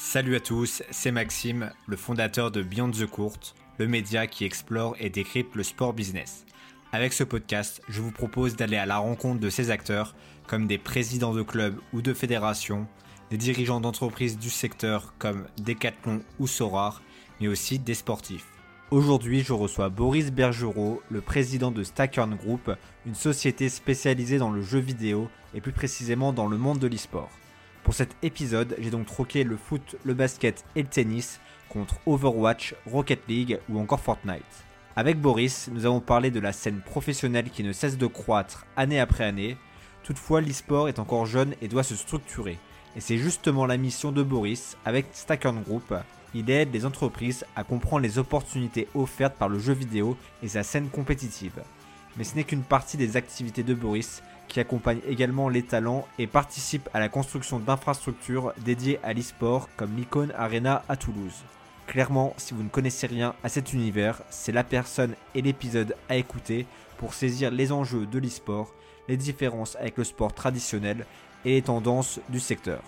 Salut à tous, c'est Maxime, le fondateur de Beyond the Court, le média qui explore et décrypte le sport business. Avec ce podcast, je vous propose d'aller à la rencontre de ces acteurs, comme des présidents de clubs ou de fédérations, des dirigeants d'entreprises du secteur comme Decathlon ou Sorar, mais aussi des sportifs. Aujourd'hui, je reçois Boris Bergerot, le président de Stackern Group, une société spécialisée dans le jeu vidéo et plus précisément dans le monde de l'e-sport. Pour cet épisode, j'ai donc troqué le foot, le basket et le tennis contre Overwatch, Rocket League ou encore Fortnite. Avec Boris, nous avons parlé de la scène professionnelle qui ne cesse de croître année après année. Toutefois, l'e-sport est encore jeune et doit se structurer. Et c'est justement la mission de Boris avec Stackern Group. Il aide les entreprises à comprendre les opportunités offertes par le jeu vidéo et sa scène compétitive. Mais ce n'est qu'une partie des activités de Boris qui accompagne également les talents et participe à la construction d'infrastructures dédiées à l'e-sport comme l'Icon Arena à Toulouse. Clairement, si vous ne connaissez rien à cet univers, c'est la personne et l'épisode à écouter pour saisir les enjeux de l'e-sport, les différences avec le sport traditionnel et les tendances du secteur.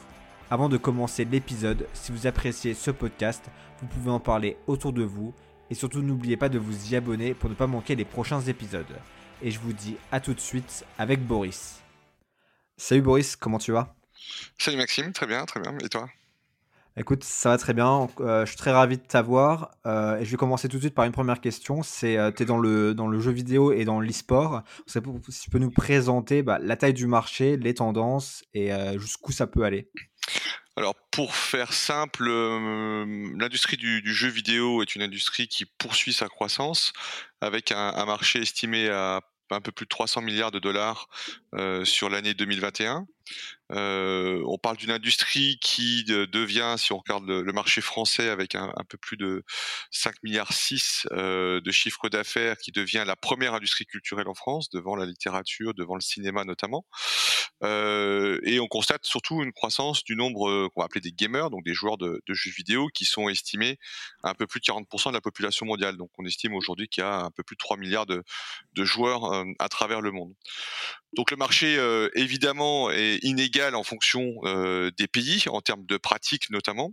Avant de commencer l'épisode, si vous appréciez ce podcast, vous pouvez en parler autour de vous et surtout n'oubliez pas de vous y abonner pour ne pas manquer les prochains épisodes et je vous dis à tout de suite avec Boris. Salut Boris, comment tu vas? Salut Maxime, très bien, très bien. Et toi? Écoute, ça va très bien. Euh, je suis très ravi de t'avoir. Euh, et je vais commencer tout de suite par une première question. C'est, euh, tu es dans le, dans le jeu vidéo et dans l'e-sport. Si tu peux nous présenter bah, la taille du marché, les tendances et jusqu'où ça peut aller. Alors pour faire simple, l'industrie du, jeu vidéo est une industrie qui poursuit sa croissance avec un marché estimé à un peu plus de 300 milliards de dollars sur l'année 2021. On parle d'une industrie qui devient, si on regarde le, marché français avec un, peu plus de 5 milliards 6 de chiffre d'affaires, qui devient la première industrie culturelle en France, devant la littérature, devant le cinéma notamment. Et on constate surtout une croissance du nombre qu'on va appeler des gamers, donc des joueurs de, jeux vidéo, qui sont estimés à un peu plus de 40% de la population mondiale. Donc on estime aujourd'hui qu'il y a un peu plus de 3 milliards de joueurs à travers le monde. Donc le marché, évidemment, est inégal en fonction euh, des pays, en termes de pratiques notamment,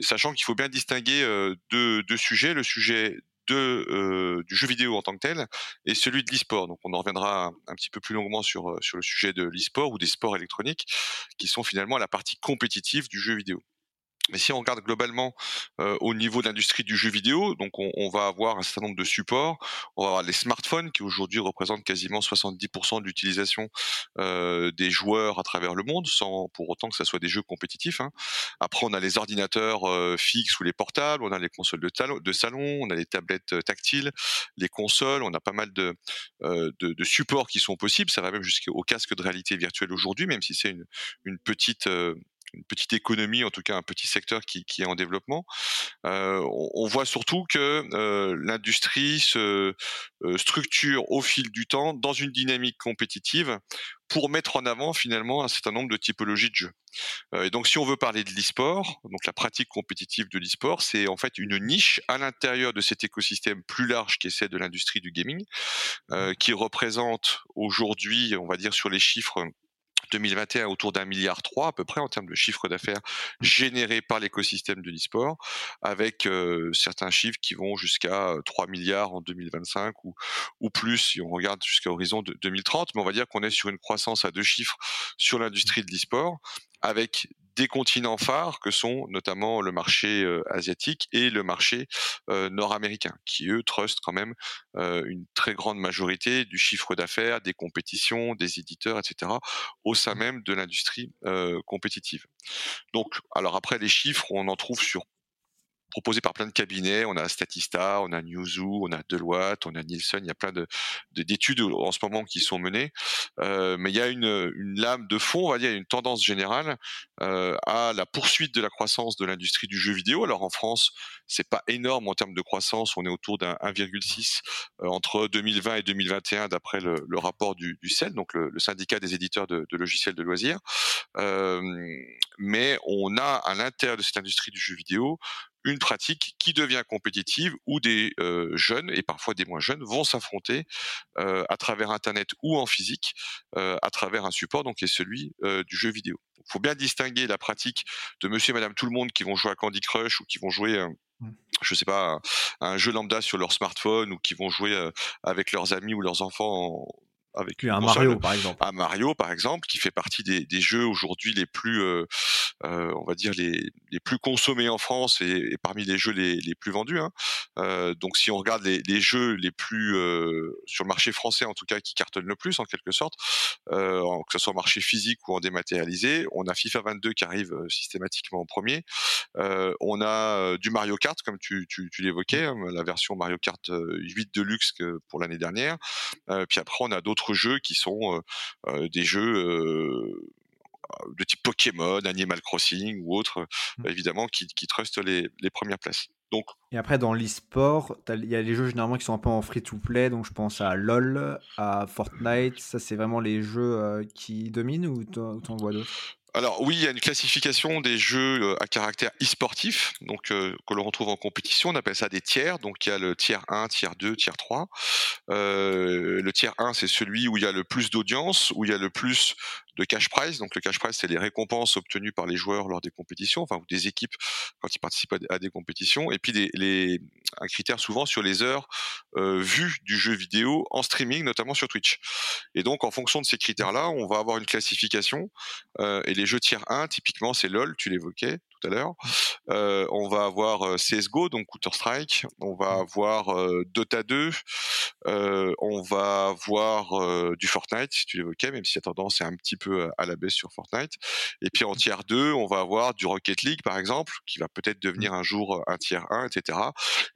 sachant qu'il faut bien distinguer euh, deux, sujets, le sujet euh, du jeu vidéo en tant que tel et celui de l'e-sport. Donc on en reviendra un, petit peu plus longuement sur, sur le sujet de l'e-sport ou des sports électroniques, qui sont finalement la partie compétitive du jeu vidéo. Mais si on regarde globalement euh, au niveau de l'industrie du jeu vidéo, donc on, on, va avoir un certain nombre de supports. On va avoir les smartphones qui aujourd'hui représentent quasiment 70% de l'utilisation euh, des joueurs à travers le monde, sans pour autant que ce soit des jeux compétitifs. Hein. Après, on a les ordinateurs euh, fixes ou les portables, on a les consoles de, de, salon, on a les tablettes euh, tactiles, les consoles, on a pas mal de, euh, de, de supports qui sont possibles. Ça va même jusqu'au casque de réalité virtuelle aujourd'hui, même si c'est une, une petite une petite économie, en tout cas un petit secteur qui, qui est en développement. Euh, on, voit surtout que euh, l'industrie se euh, structure au fil du temps dans une dynamique compétitive pour mettre en avant finalement un certain nombre de typologies de jeux. Et donc si on veut parler de l'e-sport, donc la pratique compétitive de l'e-sport, c'est en fait une niche à l'intérieur de cet écosystème plus large qui est celle de l'industrie du gaming, euh, qui représente aujourd'hui, on va dire sur les chiffres 2021 autour d'un milliard trois à peu près en termes de chiffre d'affaires généré par l'écosystème de l'e-sport, avec euh, certains chiffres qui vont jusqu'à 3 euh, milliards en 2025 ou, ou plus si on regarde jusqu'à horizon de 2030. Mais on va dire qu'on est sur une croissance à deux chiffres sur l'industrie de l'e-sport, avec des continents phares que sont notamment le marché euh, asiatique et le marché euh, nord-américain, qui eux trustent quand même euh, une très grande majorité du chiffre d'affaires, des compétitions, des éditeurs, etc., au sein même de l'industrie compétitive. Donc, alors après les chiffres, on en trouve sur proposé par plein de cabinets. On a Statista, on a Newzoo, on a Deloitte, on a Nielsen. Il y a plein de d'études en ce moment qui sont menées. Euh, mais il y a une, une, lame de fond, on va dire, une tendance générale euh, à la poursuite de la croissance de l'industrie du jeu vidéo. Alors en France, c'est pas énorme en termes de croissance. On est autour d'un 1,6 euh, entre 2020 et 2021 d'après le, le, rapport du, du CEL, donc le, le, syndicat des éditeurs de, de logiciels de loisirs. Euh, mais on a à l'intérieur de cette industrie du jeu vidéo une pratique qui devient compétitive où des euh, jeunes et parfois des moins jeunes vont s'affronter euh, à travers Internet ou en physique euh, à travers un support donc qui est celui du jeu vidéo. Il faut bien distinguer la pratique de monsieur et madame tout le monde qui vont jouer à Candy Crush ou qui vont jouer mmh. je sais pas, un jeu lambda sur leur smartphone ou qui vont jouer avec leurs amis ou leurs enfants avec un Mario par exemple. Un Mario par exemple, qui fait partie des, des jeux aujourd'hui les plus, euh, euh, on va dire les, les, plus consommés en France et, et parmi les jeux les, les plus vendus. Hein. Euh, donc si on regarde les, les jeux les plus sur le marché français en tout cas qui cartonnent le plus en quelque sorte, que ce soit en marché physique ou en dématérialisé, on a FIFA 22 qui arrive systématiquement en premier. on a du Mario Kart comme tu, tu, tu l'évoquais, hein, la version Mario Kart 8 Deluxe que pour l'année dernière. puis après on a d'autres jeux qui sont des jeux de type Pokémon, Animal Crossing ou autres, mmh. évidemment, qui, qui trustent les, les, premières places. Donc, et après, dans l'e-sport, il y a les jeux généralement qui sont un peu en free-to-play, donc je pense à LoL, à Fortnite, ça c'est vraiment les jeux qui dominent ou t'en vois d'autres? Alors oui, il y a une classification des jeux euh, à caractère e-sportif, donc euh, que l'on retrouve en compétition. On appelle ça des tiers. Donc il y a le tiers 1, tiers 2, tiers 3. Euh, le tiers 1, c'est celui où il y a le plus d'audience, où il y a le plus de cash prize. Donc le cash prize, c'est les récompenses obtenues par les joueurs lors des compétitions, enfin ou des équipes quand ils participent à des compétitions. Et puis les, un critère souvent sur les heures euh, vues du jeu vidéo en streaming, notamment sur Twitch. Et donc en fonction de ces critères-là, on va avoir une classification. Euh, et les jeux tiers 1, typiquement, c'est LoL, tu l'évoquais tout à l'heure. Euh, on va avoir euh, CSGO, donc Counter-Strike. On va avoir euh, Dota 2. Euh, on va avoir du Fortnite, si tu l'évoquais, même si la tendance est un petit peu à la baisse sur Fortnite. Et puis en tiers 2, on va avoir du Rocket League, par exemple, qui va peut-être devenir un jour un tiers 1, etc.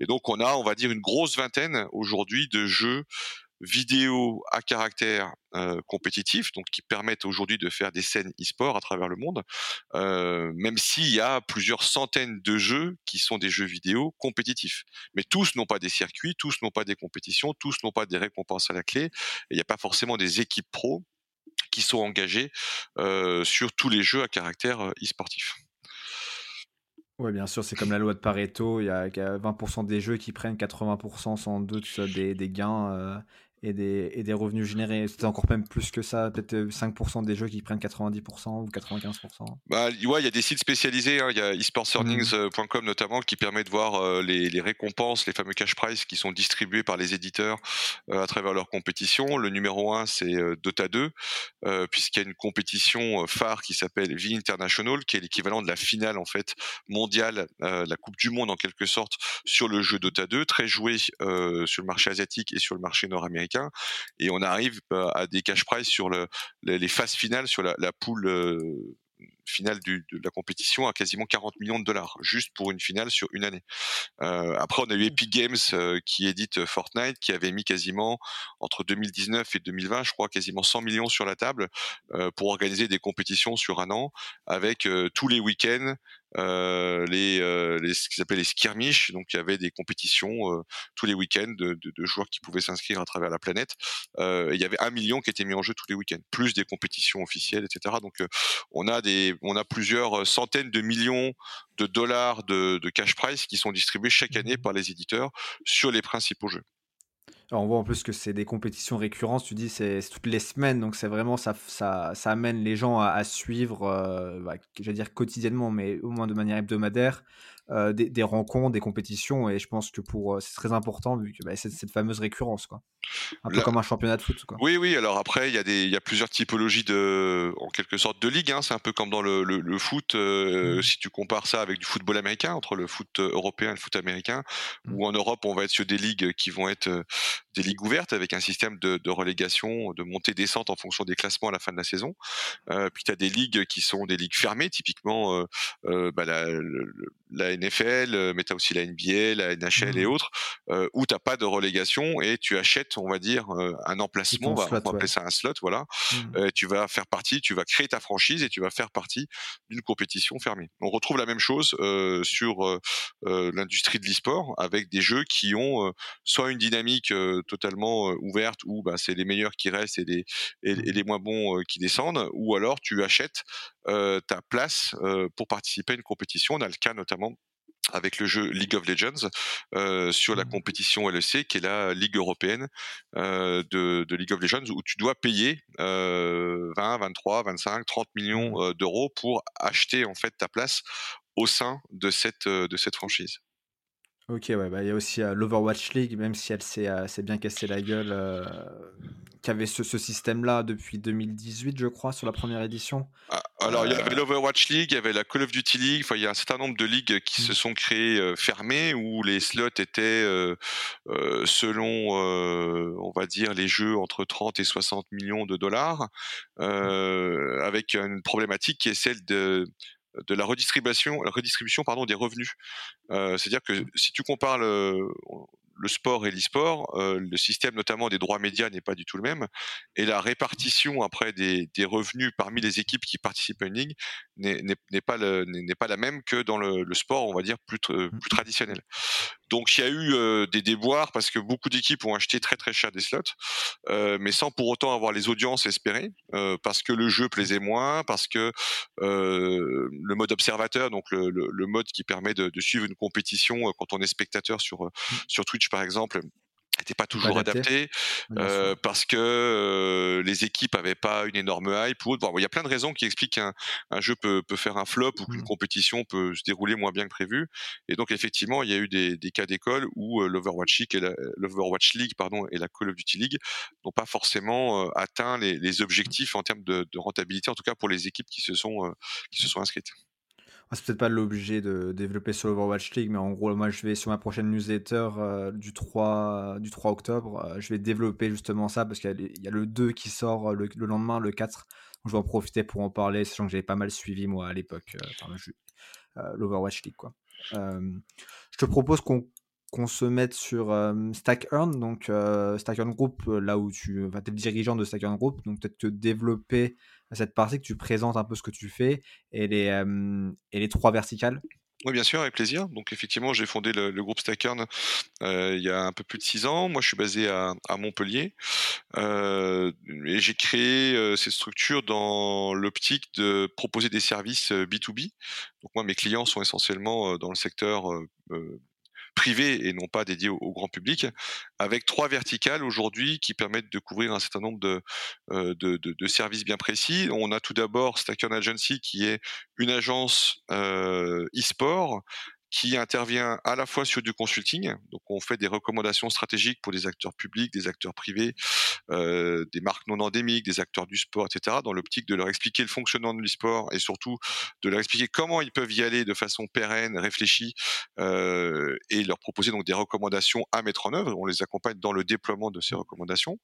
Et donc on a, on va dire, une grosse vingtaine aujourd'hui de jeux vidéo à caractère euh, compétitif, donc qui permettent aujourd'hui de faire des scènes e-sport à travers le monde, euh, même s'il y a plusieurs centaines de jeux qui sont des jeux vidéo compétitifs. Mais tous n'ont pas des circuits, tous n'ont pas des compétitions, tous n'ont pas des récompenses à la clé, et il n'y a pas forcément des équipes pro qui sont engagées euh, sur tous les jeux à caractère e-sportif. Oui, bien sûr, c'est comme la loi de Pareto, il y a 20% des jeux qui prennent 80% sans doute des, des gains euh, et des, et des revenus générés. C'est encore même plus que ça, peut-être 5% euh, des jeux qui prennent 90% ou 95%. Bah, ouais, il y a des sites spécialisés, hein. il y a esportsearnings.com mmh. notamment qui permet de voir euh, les, les, récompenses, les fameux cash prize qui sont distribués par les éditeurs euh, à travers leur compétition. Le numéro 1, c'est Dota 2, puisqu'il y a une compétition phare qui s'appelle V International, qui est l'équivalent de la finale en fait mondiale, la Coupe du Monde en quelque sorte, sur le jeu Dota 2, très joué sur le marché asiatique et sur le marché nord-américain et on arrive bah, à des cash prize sur le, les, phases finales, sur la, la poule euh, finale du, de la compétition à quasiment 40 millions de dollars, juste pour une finale sur une année. Euh, après, on a eu mmh. Epic Games euh, qui édite Fortnite, qui avait mis quasiment entre 2019 et 2020, je crois, quasiment 100 millions sur la table euh, pour organiser des compétitions sur un an, avec tous les week-ends euh, les, euh, les, ce qu'ils appellent les skirmish. Donc il y avait des compétitions euh, tous les week-ends de, de, de, joueurs qui pouvaient s'inscrire à travers la planète. Euh, il y avait un million qui était mis en jeu tous les week-ends, plus des compétitions officielles, etc. Donc on a des, on a plusieurs centaines de millions de dollars de, de cash prize qui sont distribués chaque année mmh. par les éditeurs sur les principaux jeux. Alors on voit en plus que c'est des compétitions récurrentes, tu dis c'est toutes les semaines, donc c'est vraiment ça, ça, ça, amène les gens à, à suivre, euh, bah, j'allais dire quotidiennement, mais au moins de manière hebdomadaire, euh, des, des, rencontres, des compétitions, et je pense que pour euh, c'est très important vu que bah, c'est cette fameuse récurrence, quoi. Un peu comme un championnat de foot, quoi. Oui, oui. Alors après, il y a des, y a plusieurs typologies de, en quelque sorte, de ligues. Hein. C'est un peu comme dans le, le, le foot. Euh, mmh. Si tu compares ça avec du football américain, entre le foot européen et le foot américain, mmh. ou en Europe, on va être sur des ligues qui vont être des ligues ouvertes avec un système de, de relégation, de montée-descente en fonction des classements à la fin de la saison. Euh, puis tu as des ligues qui sont des ligues fermées, typiquement bah, la, la NFL, euh, mais tu as aussi la NBA, la NHL et mmh. autres, euh, où tu pas de relégation et tu achètes, on va dire, euh, un emplacement, on va, appeler ça un slot, voilà. Mmh. tu vas faire partie, tu vas créer ta franchise et tu vas faire partie d'une compétition fermée. On retrouve la même chose sur l'industrie de l'e-sport avec des jeux qui ont soit une dynamique totalement ouverte où bah, c'est les meilleurs qui restent et les, et, et mmh. les moins bons qui descendent, ou alors tu achètes ta place pour participer à une compétition. On a le cas notamment avec le jeu League of Legends euh, sur la mmh. compétition LEC qui est la Ligue européenne euh, de, de, League of Legends où tu dois payer euh, 20, 23, 25, 30 millions mmh. euh, d'euros pour acheter en fait ta place au sein de cette, euh, de cette franchise. Ok, ouais, bah, il y a aussi l'Overwatch League, même si elle s'est bien cassé la gueule, qui avait ce, ce système-là depuis 2018, je crois, sur la première édition. Ah, alors, il y avait euh. l'Overwatch League, il y avait la Call of Duty League, il y a un certain nombre de ligues qui se mmh. sont créées fermées, où les slots étaient, selon, on va dire, les jeux entre 30 et 60 millions de dollars, mmh. avec une problématique qui est celle de de la redistribution, la redistribution pardon, des revenus. Euh, c'est-à-dire que mmh. si tu compares le, le sport et l'e-sport, euh, le système notamment des droits médias n'est pas du tout le même, et la répartition après des, des revenus parmi les équipes qui participent à une ligue n'est pas, pas la même que dans le, le, sport, on va dire, plus, plus mmh. traditionnel. Donc il y a eu euh, des déboires parce que beaucoup d'équipes ont acheté très très cher des slots, euh, mais sans pour autant avoir les audiences espérées, euh, parce que le jeu plaisait moins, parce que euh, le mode observateur, donc le, le, le, mode qui permet de, de suivre une compétition quand on est spectateur sur, mmh. sur Twitch par exemple, n'était pas toujours adapté, euh, parce que euh, les équipes avaient pas une énorme hype ou autre. Bon, il y a plein de raisons qui expliquent qu'un un jeu peut, peut, faire un flop ou qu'une mmh. compétition peut se dérouler moins bien que prévu. Et donc effectivement, il y a eu des, des cas d'école où euh, l'Overwatch League et la l'Overwatch League pardon et la Call of Duty League n'ont pas forcément atteint les, les, objectifs en termes de, de, rentabilité, en tout cas pour les équipes qui se sont qui se sont inscrites. C'est peut-être pas l'objet de développer sur l'Overwatch League, mais en gros, moi, je vais sur ma prochaine newsletter euh, du, 3, du 3 octobre, euh, je vais développer justement ça parce qu'il y, a le 2 qui sort le, lendemain, le 4. Donc, je vais en profiter pour en parler, sachant que j'avais pas mal suivi, moi, à l'époque, euh, l'Overwatch League. Je te propose qu'on qu'on se mette sur Stack Earn, donc Stack Earn Group, là où tu vas être dirigeant de Stack Earn Group, donc peut-être te développer cette partie, que tu présentes un peu ce que tu fais et les, trois verticales? Oui, bien sûr, avec plaisir. Donc, effectivement, j'ai fondé le, groupe Stackern il y a un peu plus de six ans. Moi, je suis basé à, Montpellier et j'ai créé cette structure dans l'optique de proposer des services B2B. Donc, moi, mes clients sont essentiellement dans le secteur privé et non pas dédié au, grand public, avec trois verticales aujourd'hui qui permettent de couvrir un certain nombre de, euh, services bien précis. On a tout d'abord Stacker Agency qui est une agence euh, e-sport qui intervient à la fois sur du consulting, donc on fait des recommandations stratégiques pour des acteurs publics, des acteurs privés, euh, des marques non endémiques, des acteurs du sport, etc., dans l'optique de leur expliquer le fonctionnement de l'e-sport et surtout de leur expliquer comment ils peuvent y aller de façon pérenne, réfléchie, euh, et leur proposer donc des recommandations à mettre en œuvre. On les accompagne dans le déploiement de ces recommandations.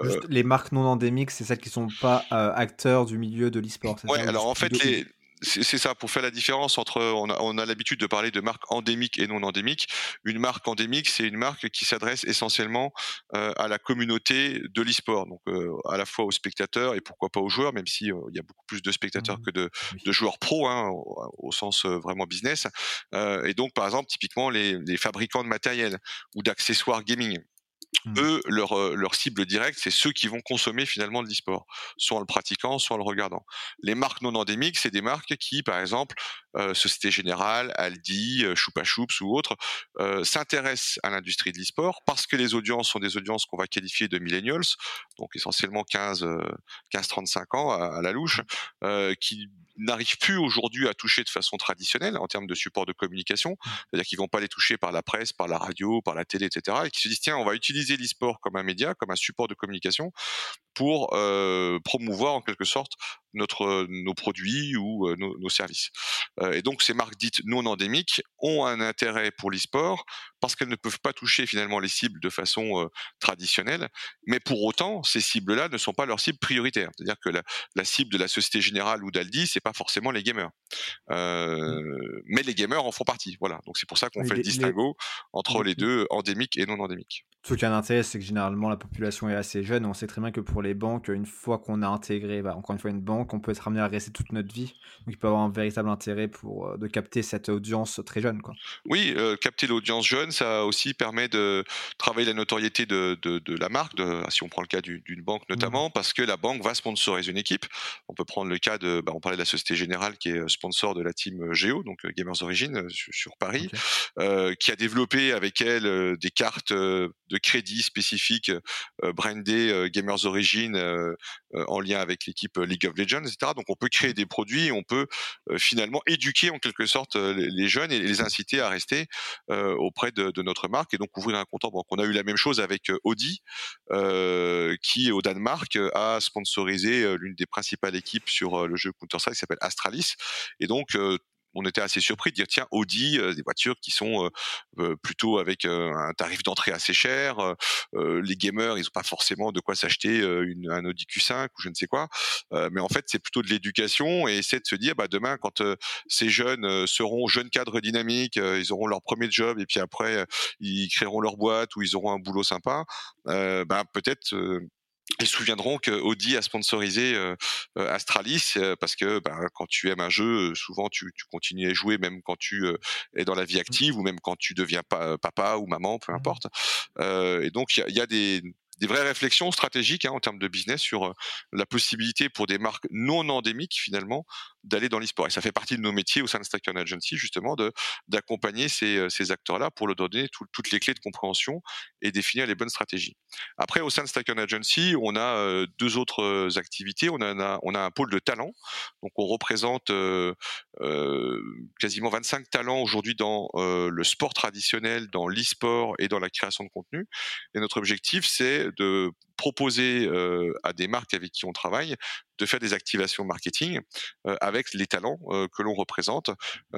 Euh, les marques non endémiques, c'est celles qui sont pas acteurs du milieu de l'e-sport. Ouais, alors en fait les c'est ça, pour faire la différence entre, on a, on a l'habitude de parler de marques endémiques et non endémiques. Une marque endémique, c'est une marque qui s'adresse essentiellement euh, à la communauté de l'e-sport, donc euh, à la fois aux spectateurs et pourquoi pas aux joueurs, même si euh, il y a beaucoup plus de spectateurs mmh. que de, de joueurs pro, hein, au, au, sens vraiment business. et donc, par exemple, typiquement les, les fabricants de matériel ou d'accessoires gaming. Mmh. Eux, leur, leur cible directe, c'est ceux qui vont consommer finalement de l'e-sport, soit en le pratiquant, soit en le regardant. Les marques non endémiques, c'est des marques qui, par exemple, euh, Société Générale, Aldi, Choupa Choups ou autres, euh, s'intéressent à l'industrie de l'e-sport parce que les audiences sont des audiences qu'on va qualifier de millennials, donc essentiellement 15, 15-35 euh, ans à, à la louche, euh, qui n'arrivent plus aujourd'hui à toucher de façon traditionnelle en termes de support de communication, mmh. c'est-à-dire qu'ils vont pas les toucher par la presse, par la radio, par la télé, etc. Et qui se disent tiens, on va utiliser l'e-sport comme un média, comme un support de communication pour euh, promouvoir en quelque sorte notre nos produits ou euh, nos, nos, services. Euh, et donc ces marques dites non endémiques ont un intérêt pour l'e-sport parce qu'elles ne peuvent pas toucher finalement les cibles de façon euh, traditionnelle, mais pour autant ces cibles-là ne sont pas leurs cibles prioritaires. C'est-à-dire que la, la, cible de la Société Générale ou d'Aldi, c'est pas forcément les gamers, euh, mais les gamers en font partie. Voilà. Donc c'est pour ça qu'on fait le distinguo entre les deux endémiques et non endémiques. Ce qui a un intérêt, c'est que généralement la population est assez jeune. On sait très bien que pour les banques, une fois qu'on a intégré, bah, encore une fois, une banque, on peut être amené à rester toute notre vie. Donc il peut avoir un véritable intérêt pour euh, de capter cette audience très jeune. Quoi. Oui, euh, capter l'audience jeune, ça aussi permet de travailler la notoriété de, de, la marque, de, si on prend le cas d'une banque mmh. notamment, parce que la banque va sponsoriser une équipe. On peut prendre le cas de, bah, on parlait de la Société Générale qui est sponsor de la team Géo, donc Gamers Origin sur, Paris, qui a développé avec elle des cartes de crédit spécifiques euh, brandés euh, Gamers Origin euh, en lien avec l'équipe League of Legends, etc. Donc on peut créer des produits, on peut finalement éduquer en quelque sorte les jeunes et les inciter à rester auprès de, notre marque et donc ouvrir un compte en banque. On a eu la même chose avec Audi, qui au Danemark a sponsorisé l'une des principales équipes sur le jeu Counter-Strike qui s'appelle Astralis. Et donc on était assez surpris de dire tiens Audi euh, des voitures qui sont euh, euh, plutôt avec un tarif d'entrée assez cher les gamers ils ont pas forcément de quoi s'acheter un Audi Q5 ou je ne sais quoi. Mais en fait c'est plutôt de l'éducation et c'est de se dire bah demain quand ces jeunes seront jeunes cadres dynamiques ils auront leur premier job et puis après ils créeront leur boîte ou ils auront un boulot sympa bah peut-être ils se souviendront que Audi a sponsorisé euh, euh, Astralis euh, parce que bah, quand tu aimes un jeu, souvent tu, tu, continues à jouer même quand tu es dans la vie mmh. active ou même quand tu deviens papa ou maman, peu mmh. importe. et donc il y, y a, des, des vraies réflexions stratégiques hein, en termes de business sur euh, la possibilité pour des marques non endémiques finalement d'aller dans l'e-sport. Et ça fait partie de nos métiers au sein de Stacken Agency justement d'accompagner ces, euh, ces acteurs-là pour leur donner toutes les clés de compréhension et définir les bonnes stratégies. Après, au sein de Stacken Agency, on a euh, deux autres activités. On a, on a un pôle de talent. Donc on représente euh, quasiment 25 talents aujourd'hui dans le sport traditionnel, dans l'e-sport et dans la création de contenu. Et notre objectif, c'est de proposer euh, à des marques avec qui on travaille de faire des activations marketing euh, avec les talents euh, que l'on représente.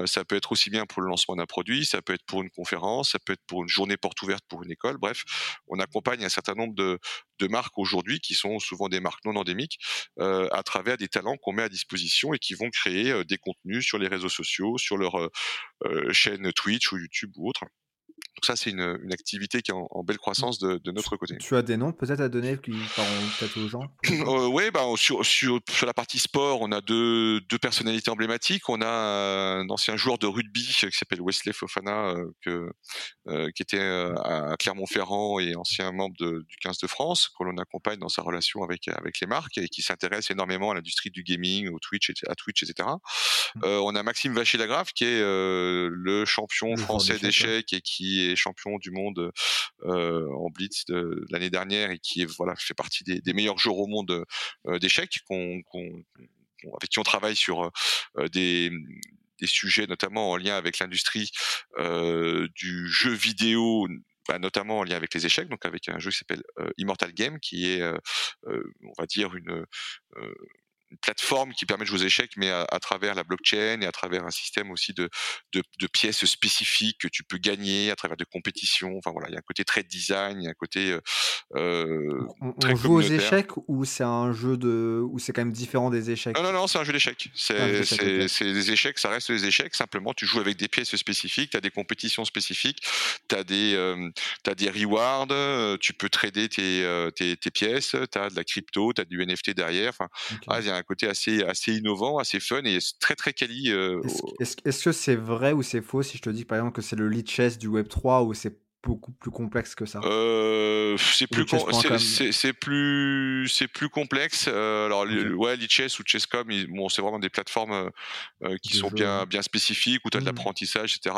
ça peut être aussi bien pour le lancement d'un produit, ça peut être pour une conférence, ça peut être pour une journée porte ouverte pour une école. Bref, on accompagne un certain nombre de, de marques aujourd'hui qui sont souvent des marques non endémiques à travers des talents qu'on met à disposition et qui vont créer des contenus sur les réseaux sociaux, sur leur chaîne Twitch ou YouTube ou autre. Donc ça, c'est une, une, activité qui est en, belle mmh. croissance de, de, notre côté. Tu as des noms peut-être à donner peut-être aux gens euh, Oui, bah, sur, sur, sur, la partie sport, on a deux, deux, personnalités emblématiques. On a un ancien joueur de rugby qui s'appelle Wesley Fofana, euh, que, euh, qui était euh, à Clermont-Ferrand et ancien membre de, du 15 de France, que l'on accompagne dans sa relation avec, avec les marques et qui s'intéresse énormément à l'industrie du gaming, au Twitch, à Twitch, etc. Mmh. on a Maxime Vacher-Lagrave qui est le champion français d'échecs et qui champion du monde euh, en blitz de, l'année dernière et qui est, voilà fait partie des, meilleurs joueurs au monde euh, d'échecs avec qui on travaille sur euh, des des sujets notamment en lien avec l'industrie du jeu vidéo bah, notamment en lien avec les échecs, donc avec un jeu qui s'appelle Immortal Game, qui est, on va dire, une, une plateforme qui permet de jouer aux échecs, mais à, travers la blockchain et à travers un système aussi de, de, de, pièces spécifiques que tu peux gagner à travers de compétitions. Enfin voilà, il y a un côté très design, il y a un côté euh, on, très on joue aux échecs ou c'est un jeu de ou c'est quand même différent des échecs? Non non non, c'est un jeu d'échecs. C'est c'est des échecs, ça reste des échecs. Simplement, tu joues avec des pièces spécifiques, tu as des compétitions spécifiques, tu as des euh, as des rewards, euh, tu peux trader tes, euh, tes, tes pièces, tu as de la crypto, tu as du NFT derrière. Enfin, ah, il y a un côté assez, assez innovant, assez fun et très très quali. Euh, est-ce que c'est vrai ou c'est faux si je te dis par exemple que c'est le lead chess du Web 3 ou c'est beaucoup plus complexe que ça euh, C'est plus, c'est plus, c'est plus complexe. Euh, alors, okay. ouais, Lichess ou Chesscom, bon, c'est vraiment des plateformes euh, qui sont bien, bien spécifiques où tu as de mmh. l'apprentissage, etc.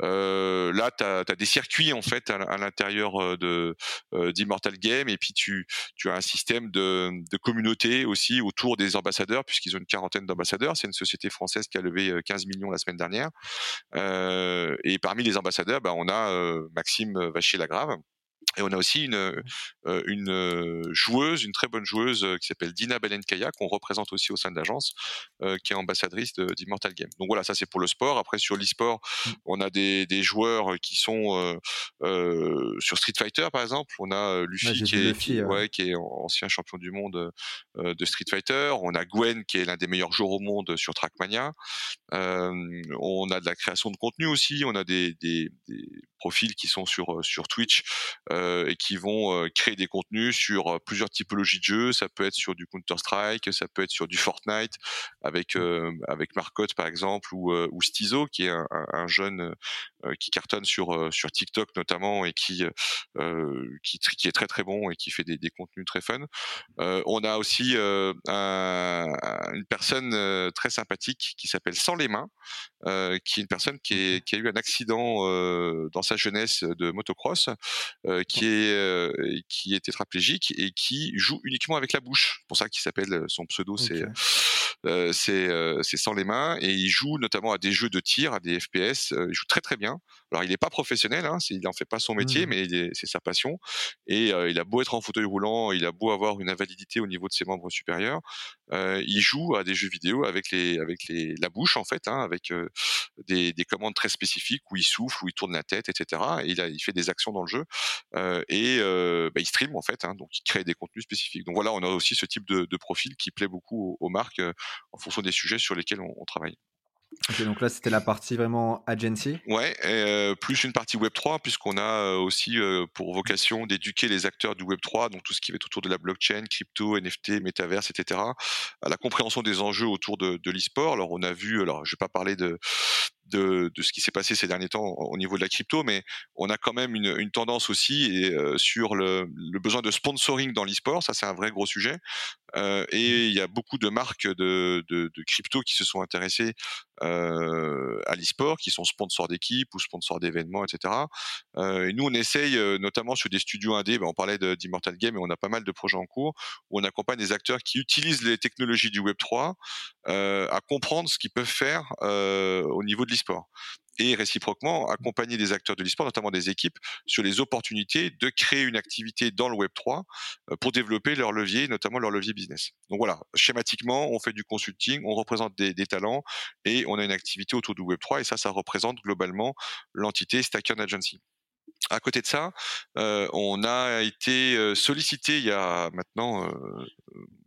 Là, tu as, des circuits en fait à, l'intérieur de d'Immortal Game et puis tu, tu as un système de, de communauté aussi autour des ambassadeurs puisqu'ils ont une quarantaine d'ambassadeurs. C'est une société française qui a levé 15 millions la semaine dernière. et parmi les ambassadeurs, bah, on a Maxime Maxime Vachier-Lagrave. Et on a aussi une, euh, une euh, joueuse, une très bonne joueuse euh, qui s'appelle Dina Belenkaya, qu'on représente aussi au sein de l'agence, qui est ambassadrice d'Immortal Game. Donc voilà, ça c'est pour le sport. Après sur l'e-sport, mmh. on a des, des, joueurs qui sont euh, sur Street Fighter par exemple. On a Luffy, qui, est, qui, ouais, qui, est, ancien champion du monde de Street Fighter. On a Gwen qui est l'un des meilleurs joueurs au monde sur Trackmania. on a de la création de contenu aussi. On a des, des, des profils qui sont sur sur Twitch et qui vont créer des contenus sur plusieurs typologies de jeux. Ça peut être sur du Counter Strike, ça peut être sur du Fortnite avec avec Marcotte par exemple ou ou Stizo qui est un jeune qui cartonne sur sur TikTok notamment et qui qui, qui est très très bon et qui fait des, des contenus très fun. on a aussi un, une personne très sympathique qui s'appelle Sans les mains, qui est une personne qui, est, qui a eu un accident dans sa jeunesse de motocross, qui est qui est tétraplégique et qui joue uniquement avec la bouche. Pour ça qu'il s'appelle son pseudo, c'est c'est sans les mains et il joue notamment à des jeux de tir, à des FPS. il joue très très bien. Alors il n'est pas professionnel, hein, il n'en fait pas son métier, mmh. mais c'est sa passion. Et il a beau être en fauteuil roulant, il a beau avoir une invalidité au niveau de ses membres supérieurs, il joue à des jeux vidéo avec les avec les la bouche en fait, hein, avec des, des, commandes très spécifiques où il souffle, où il tourne la tête, etc. Et il, a, il fait des actions dans le jeu et bah, il stream en fait, hein, donc il crée des contenus spécifiques. Donc voilà, on a aussi ce type de, de profil qui plaît beaucoup aux, marques en fonction des sujets sur lesquels on travaille. Donc là, c'était la partie vraiment agency. Ouais, et, plus une partie Web 3, puisqu'on a aussi pour vocation d'éduquer les acteurs du Web 3, donc tout ce qui est autour de la blockchain, crypto, NFT, métaverse, etc., à la compréhension des enjeux autour de, de l'e-sport. Alors, on a vu, alors je vais pas parler de de, ce qui s'est passé ces derniers temps au niveau de la crypto, mais on a quand même une, tendance aussi et, sur le, besoin de sponsoring dans l'e-sport. Ça, c'est un vrai gros sujet. Euh, et il y a beaucoup de marques de, crypto qui se sont intéressées euh, à l'e-sport, qui sont sponsors d'équipes ou sponsors d'événements, etc. Euh, et nous, on essaye, notamment sur des studios indés, ben on parlait d'Immortal Game, et on a pas mal de projets en cours, où on accompagne des acteurs qui utilisent les technologies du Web3 à comprendre ce qu'ils peuvent faire au niveau de l'e-sport et réciproquement accompagner des acteurs de l'e-sport, notamment des équipes, sur les opportunités de créer une activité dans le Web 3 euh, pour développer leur levier, notamment leur levier business. Donc voilà, schématiquement, on fait du consulting, on représente des, talents et on a une activité autour du Web 3 et ça, ça représente globalement l'entité Stacker Agency. À côté de ça, euh, on a été euh, sollicité il y a maintenant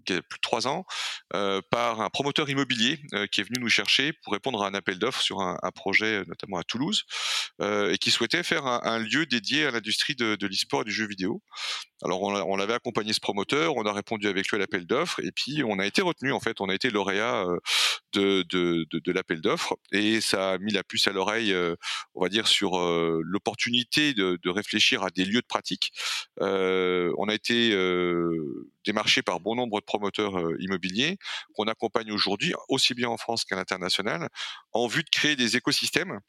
plus de trois ans euh, par un promoteur immobilier euh, qui est venu nous chercher pour répondre à un appel d'offres sur un, projet notamment à Toulouse euh, et qui souhaitait faire un, un lieu dédié à l'industrie de, de l'e-sport et du jeu vidéo. Alors on, on l'avait accompagné ce promoteur, on a répondu avec lui à l'appel d'offres et puis on a été retenu en fait, on a été lauréat de, de, l'appel d'offres et ça a mis la puce à l'oreille, on va dire sur l'opportunité de, réfléchir à des lieux de pratique. on a été démarché par bon nombre de promoteurs euh, immobiliers qu'on accompagne aujourd'hui, aussi bien en France qu'à l'international, en vue de créer des écosystèmes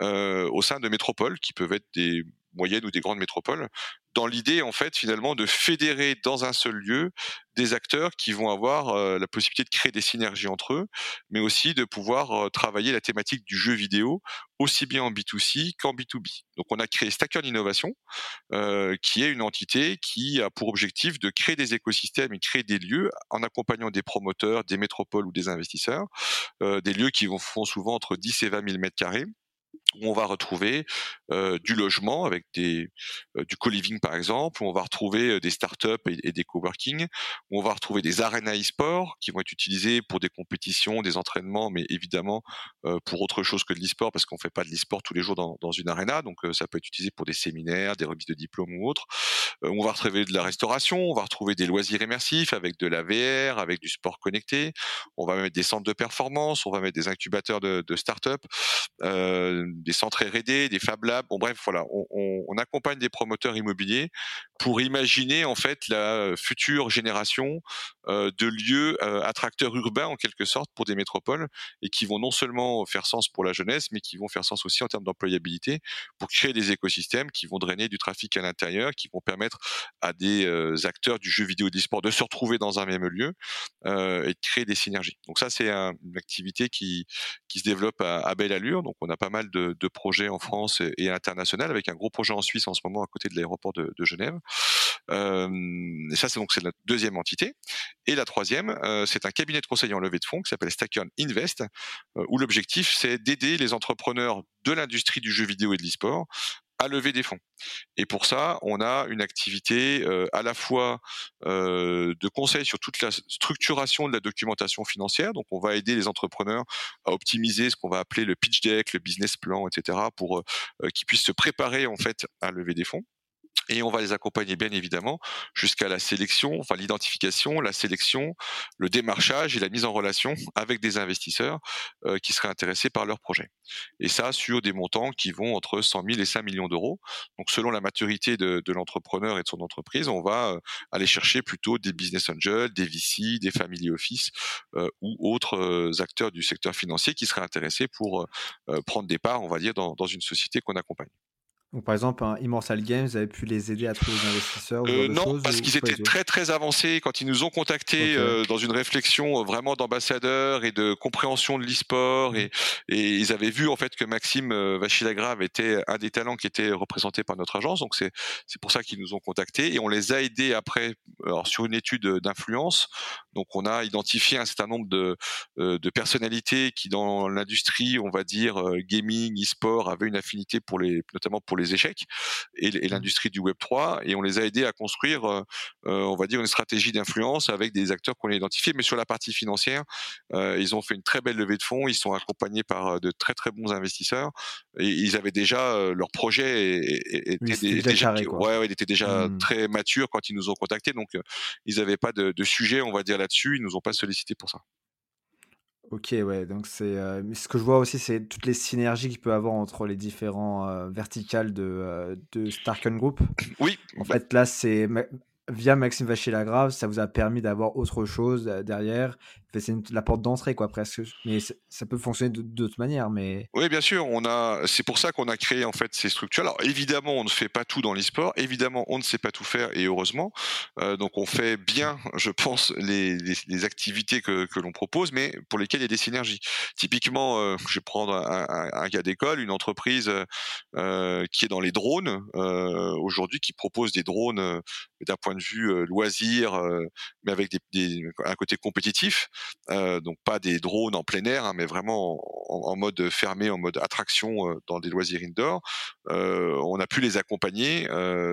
euh, au sein de métropoles qui peuvent être des moyennes ou des grandes métropoles, dans l'idée en fait finalement de fédérer dans un seul lieu des acteurs qui vont avoir euh, la possibilité de créer des synergies entre eux, mais aussi de pouvoir travailler la thématique du jeu vidéo aussi bien en B2C qu'en B2B. Donc on a créé Stacker Innovation, euh, qui est une entité qui a pour objectif de créer des écosystèmes et créer des lieux en accompagnant des promoteurs, des métropoles ou des investisseurs, euh, des lieux qui vont, font souvent entre 10 et 20 000 mètres carrés où on va retrouver du logement avec du co-living par exemple, où on va retrouver des startups et, des coworking, où on va retrouver des arenas e-sport qui vont être utilisés pour des compétitions, des entraînements, mais évidemment pour autre chose que de l'e-sport parce qu'on fait pas de l'e-sport tous les jours dans, une arena, donc ça peut être utilisé pour des séminaires, des remises de diplômes ou autres. On va retrouver de la restauration, on va retrouver des loisirs immersifs avec de la VR, avec du sport connecté, on va mettre des centres de performance, on va mettre des incubateurs de, de start-up des centres R&D, des Fab Labs. Bon bref, voilà, on, accompagne des promoteurs immobiliers pour imaginer en fait la future génération euh, de lieux euh, attracteurs urbains en quelque sorte pour des métropoles et qui vont non seulement faire sens pour la jeunesse, mais qui vont faire sens aussi en termes d'employabilité pour créer des écosystèmes qui vont drainer du trafic à l'intérieur, qui vont permettre à des euh, acteurs du jeu vidéo et de se retrouver dans un même lieu et de créer des synergies. Donc ça, c'est un, une activité qui qui se développe à belle allure. Donc on a pas mal de de, projets en France et, et international, avec un gros projet en Suisse en ce moment à côté de l'aéroport de, Genève. Euh, et ça, c'est donc la deuxième entité. Et la troisième, euh, c'est un cabinet de conseil en levée de fonds qui s'appelle Stackern Invest, euh, où l'objectif c'est d'aider les entrepreneurs de l'industrie du jeu vidéo et de l'e-sport à lever des fonds. Et pour ça, on a une activité à la fois de conseil sur toute la structuration de la documentation financière. Donc, on va aider les entrepreneurs à optimiser ce qu'on va appeler le pitch deck, le business plan, etc., pour qu'ils puissent se préparer en fait à lever des fonds et on va les accompagner bien évidemment jusqu'à la sélection, enfin l'identification, la sélection, le démarchage et la mise en relation avec des investisseurs euh, qui seraient intéressés par leur projet. Et ça sur des montants qui vont entre 100 000 et 5 millions d'euros. Donc selon la maturité de, l'entrepreneur et de son entreprise, on va euh, aller chercher plutôt des business angels, des VC, des family office euh, ou autres acteurs du secteur financier qui seraient intéressés pour prendre des parts, on va dire, dans une société qu'on accompagne. Donc, par exemple, un Immortal Games, avez pu les aider à trouver des investisseurs euh, Non, parce qu'ils étaient très très avancés quand ils nous ont contactés euh, dans une réflexion euh, vraiment d'ambassadeur et de compréhension de l'e-sport et, et, ils avaient vu en fait que Maxime Vachilagrave était un des talents qui était représenté par notre agence. Donc c'est c'est pour ça qu'ils nous ont contactés et on les a aidés après alors, sur une étude d'influence. Donc on a identifié un certain nombre de de personnalités qui dans l'industrie, on va dire gaming, e-sport, avaient une affinité pour les notamment pour les les échecs et, mmh. l'industrie du Web 3 et on les a aidés à construire, euh, euh, on va dire, une stratégie d'influence avec des acteurs qu'on a identifiés. Mais sur la partie financière, euh, ils ont fait une très belle levée de fonds. Ils sont accompagnés par de très très bons investisseurs et ils avaient déjà leur projet était déjà, ouais, il était déjà mmh. très mature quand ils nous ont contactés. Donc ils n'avaient pas de, de sujet, on va dire là-dessus. Ils nous ont pas sollicité pour ça. OK, ouais, donc c'est, euh, mais ce que je vois aussi, c'est toutes les synergies qu'il peut avoir entre les différents, euh, verticales de, euh, de Starken Group. Oui, En fait, là, c'est via Maxime Vachier-Lagrave, ça vous a permis d'avoir autre chose, derrière c'est la porte d'entrée quoi presque. Mais ça peut fonctionner d'autres manières mais oui bien sûr on a c'est pour ça qu'on a créé en fait ces structures. Alors évidemment on ne fait pas tout dans l'e-sport. Évidemment on ne sait pas tout faire et heureusement euh, donc on fait bien je pense les, les, activités que, que l'on propose mais pour lesquelles il y a des synergies. Typiquement euh, je vais prendre un, un, cas d'école une entreprise euh, qui est dans les drones aujourd'hui qui propose des drones d'un point de vue loisir mais avec des, un côté compétitif donc pas des drones en plein air, hein, mais vraiment en, mode fermé, en mode attraction euh, dans des loisirs indoor. Euh, on a pu les accompagner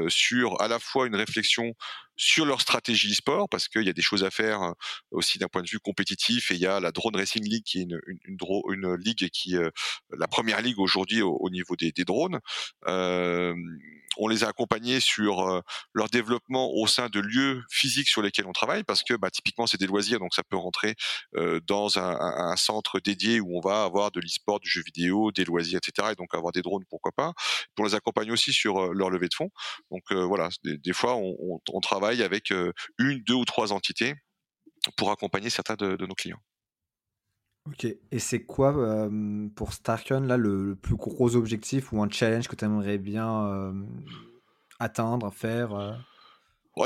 sur à la fois une réflexion sur leur stratégie e-sport parce qu'il y a des choses à faire aussi d'un point de vue compétitif et il y a la Drone Racing League qui est une, une, une, ligue qui est la première ligue aujourd'hui au, niveau des, drones. Euh, on les a accompagnés sur euh, leur développement au sein de lieux physiques sur lesquels on travaille, parce que bah, typiquement c'est des loisirs, donc ça peut rentrer euh, dans un, centre dédié où on va avoir de l'e-sport, du jeu vidéo, des loisirs, etc. Et donc avoir des drones, pourquoi pas. on les accompagne aussi sur euh, leur levée de fonds. Donc voilà, des, fois on, travaille avec une, deux ou trois entités pour accompagner certains de, nos clients. Ok, et c'est quoi pour Starken là le, plus gros objectif ou un challenge que tu aimerais bien atteindre, faire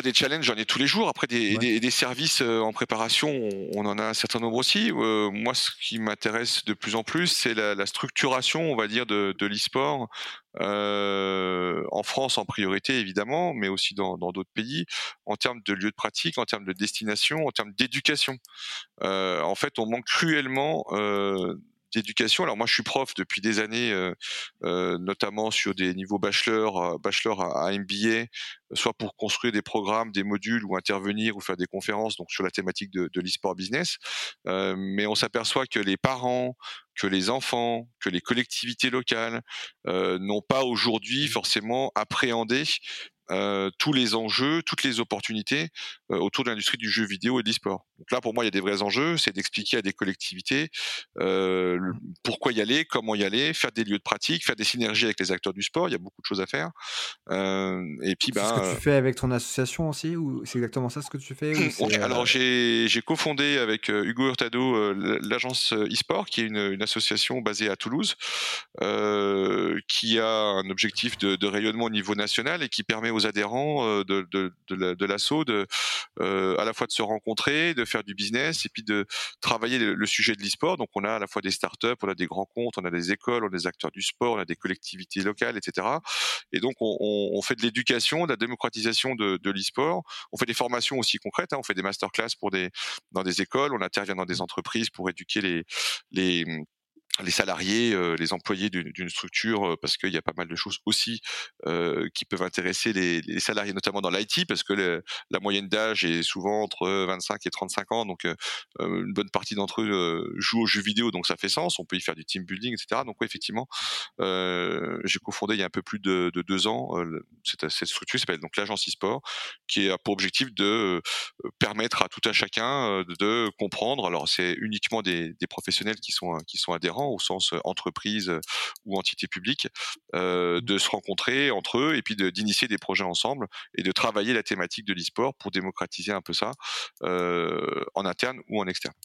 des challenges, j'en ai tous les jours. Après, des, services euh, en préparation, on, en a un certain nombre aussi. Euh, moi, ce qui m'intéresse de plus en plus, c'est la, structuration, on va dire, de, de l'e-sport euh, en France en priorité, évidemment, mais aussi dans d'autres pays, en termes de lieux de pratique, en termes de destination, en termes d'éducation. en fait, on manque cruellement d'éducation. Alors moi, je suis prof depuis des années, euh, euh, notamment sur des niveaux bachelor, bachelor à, MBA, soit pour construire des programmes, des modules ou intervenir ou faire des conférences donc sur la thématique de, de l'e-sport business. Euh, mais on s'aperçoit que les parents, que les enfants, que les collectivités locales n'ont pas aujourd'hui forcément appréhendé euh, tous les enjeux, toutes les opportunités euh, autour de l'industrie du jeu vidéo et de l'e-sport. Donc là, pour moi, il y a des vrais enjeux, c'est d'expliquer à des collectivités euh, pourquoi y aller, comment y aller, faire des lieux de pratique, faire des synergies avec les acteurs du sport. Il y a beaucoup de choses à faire. et puis, ben, c'est ce que tu fais avec ton association aussi, ou c'est exactement ça ce que tu fais Alors j'ai cofondé avec Hugo Hurtado l'agence e-sport, qui est une, association basée à Toulouse, qui a un objectif de, de rayonnement au niveau national et qui permet aux adhérents euh, de, de, de l'assaut euh, à la fois de se rencontrer, de faire du business et puis de travailler le, sujet de l'e-sport. Donc on a à la fois des startups, on a des grands comptes, on a des écoles, on a des acteurs du sport, on a des collectivités locales, etc. Et donc on, on, fait de l'éducation, de la démocratisation de, de l'e-sport. On fait des formations aussi concrètes. Hein. On fait des masterclass pour des dans des écoles. On intervient dans des entreprises pour éduquer les les les salariés, euh, les employés d'une structure, euh, parce qu'il y a pas mal de choses aussi euh, qui peuvent intéresser les, les salariés, notamment dans l'IT, parce que la moyenne d'âge est souvent entre 25 et 35 ans, donc une bonne partie d'entre eux jouent aux jeux vidéo, donc ça fait sens. On peut y faire du team building, etc. Donc oui, effectivement, j'ai cofondé il y a un peu plus de, de deux ans cette, cette, structure s'appelle donc l'agence e-sport, qui a pour objectif de permettre à tout à chacun de comprendre. Alors c'est uniquement des, des professionnels qui sont qui sont adhérents au sens entreprise ou entité publique, mmh. de se rencontrer entre eux et puis d'initier des projets ensemble et de travailler la thématique de l'e-sport pour démocratiser un peu ça en interne ou en externe.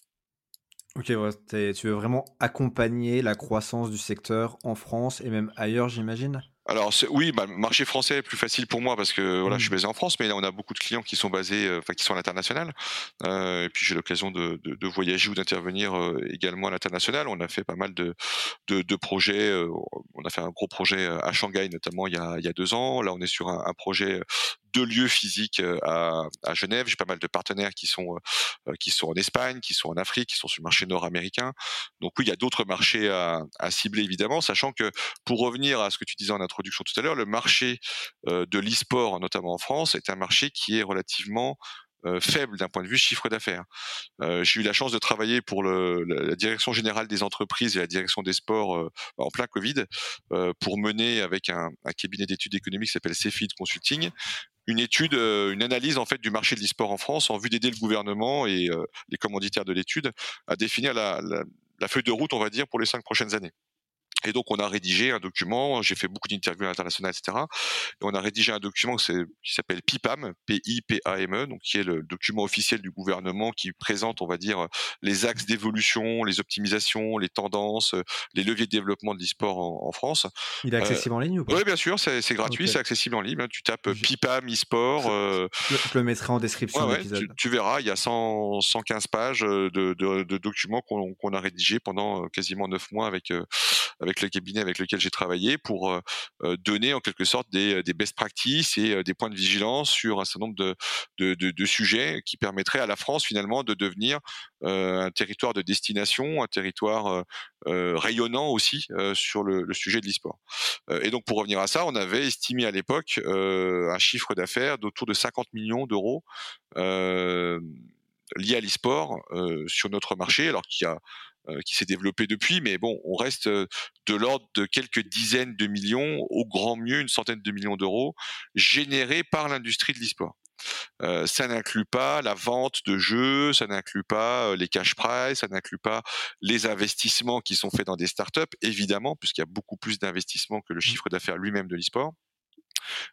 Ok, tu veux vraiment accompagner la croissance du secteur en France et même ailleurs, j'imagine? Alors oui, bah, marché français est plus facile pour moi parce que voilà, je suis mmh. basé en France, mais là on a beaucoup de clients qui sont basés, euh, enfin qui sont à l'international. Euh, et puis j'ai l'occasion de, de, de, voyager ou d'intervenir euh, également à l'international. On a fait pas mal de, projets. On a fait un gros projet à Shanghai notamment il y a, il y a deux ans. Là on est sur un, un projet de lieux physiques à, à Genève. J'ai pas mal de partenaires qui sont qui sont en Espagne, qui sont en Afrique, qui sont sur le marché nord-américain. Donc oui, il y a d'autres marchés à, à cibler évidemment, sachant que pour revenir à ce que tu disais en introduction tout à l'heure, le marché euh, de l'e-sport, notamment en France, est un marché qui est relativement euh, faible d'un point de vue chiffre d'affaires. Euh, j'ai eu la chance de travailler pour la, direction générale des entreprises et la direction des sports en plein Covid pour mener avec un, cabinet d'études économiques qui s'appelle Cefid Consulting une étude, une analyse en fait du marché de l'e-sport en France en vue d'aider le gouvernement et les commanditaires de l'étude à définir la, la feuille de route, on va dire, pour les cinq prochaines années. Et donc on a rédigé un document, j'ai fait beaucoup d'interviews internationales, etc. Et on a rédigé un document qui s'appelle PIPAM, P-I-P-A-M-E, donc qui est le document officiel du gouvernement qui présente, on va dire, les axes d'évolution, les optimisations, les tendances, les leviers de développement de l'e-sport en, France. Il est accessible en ligne ou pas? Oui, bien sûr, c'est gratuit, c'est accessible en ligne. Tu tapes PIPAM e-sport. Euh... Je, le mettrai en description ouais, tu, tu, verras, il y a 100, 115 pages de, de, de documents qu'on a rédigés pendant quasiment 9 mois avec, avec avec le cabinet avec lequel j'ai travaillé pour euh, euh, donner en quelque sorte des, euh, best practices et des points de vigilance sur un certain nombre de, de, sujets qui permettraient à la France finalement de devenir un territoire de destination, un territoire rayonnant aussi sur le, sujet de l'e-sport. et donc pour revenir à ça, on avait estimé à l'époque un chiffre d'affaires d'autour de 50 millions d'euros liés à l'e-sport sur notre marché, alors qu'il y a qui s'est développé depuis, mais bon, on reste euh, de l'ordre de quelques dizaines de millions, au grand mieux une centaine de millions d'euros, générés par l'industrie de l'e-sport. Euh, ça n'inclut pas la vente de jeux, ça n'inclut pas les cash prize, ça n'inclut pas les investissements qui sont faits dans des startups, évidemment, puisqu'il y a beaucoup plus d'investissements que le mmh. chiffre d'affaires lui-même de l'e-sport.